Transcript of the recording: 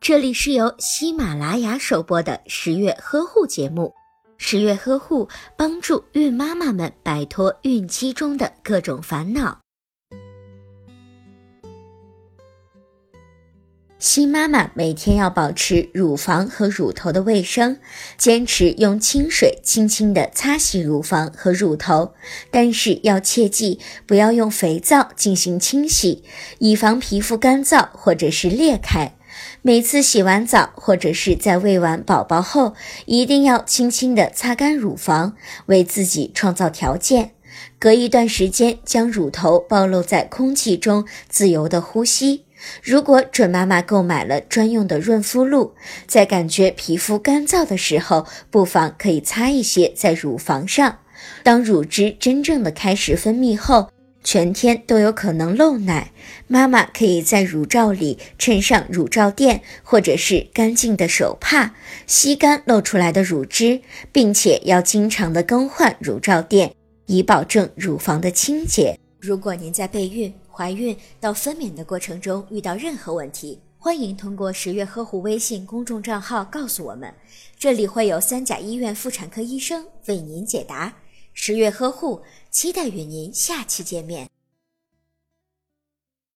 这里是由喜马拉雅首播的十月呵护节目。十月呵护帮助孕妈妈们摆脱孕期中的各种烦恼。新妈妈每天要保持乳房和乳头的卫生，坚持用清水轻轻地擦洗乳房和乳头，但是要切记不要用肥皂进行清洗，以防皮肤干燥或者是裂开。每次洗完澡或者是在喂完宝宝后，一定要轻轻地擦干乳房，为自己创造条件。隔一段时间，将乳头暴露在空气中，自由的呼吸。如果准妈妈购买了专用的润肤露，在感觉皮肤干燥的时候，不妨可以擦一些在乳房上。当乳汁真正的开始分泌后，全天都有可能漏奶，妈妈可以在乳罩里衬上乳罩垫，或者是干净的手帕，吸干漏出来的乳汁，并且要经常的更换乳罩垫，以保证乳房的清洁。如果您在备孕、怀孕到分娩的过程中遇到任何问题，欢迎通过十月呵护微信公众账号告诉我们，这里会有三甲医院妇产科医生为您解答。十月呵护，期待与您下期见面。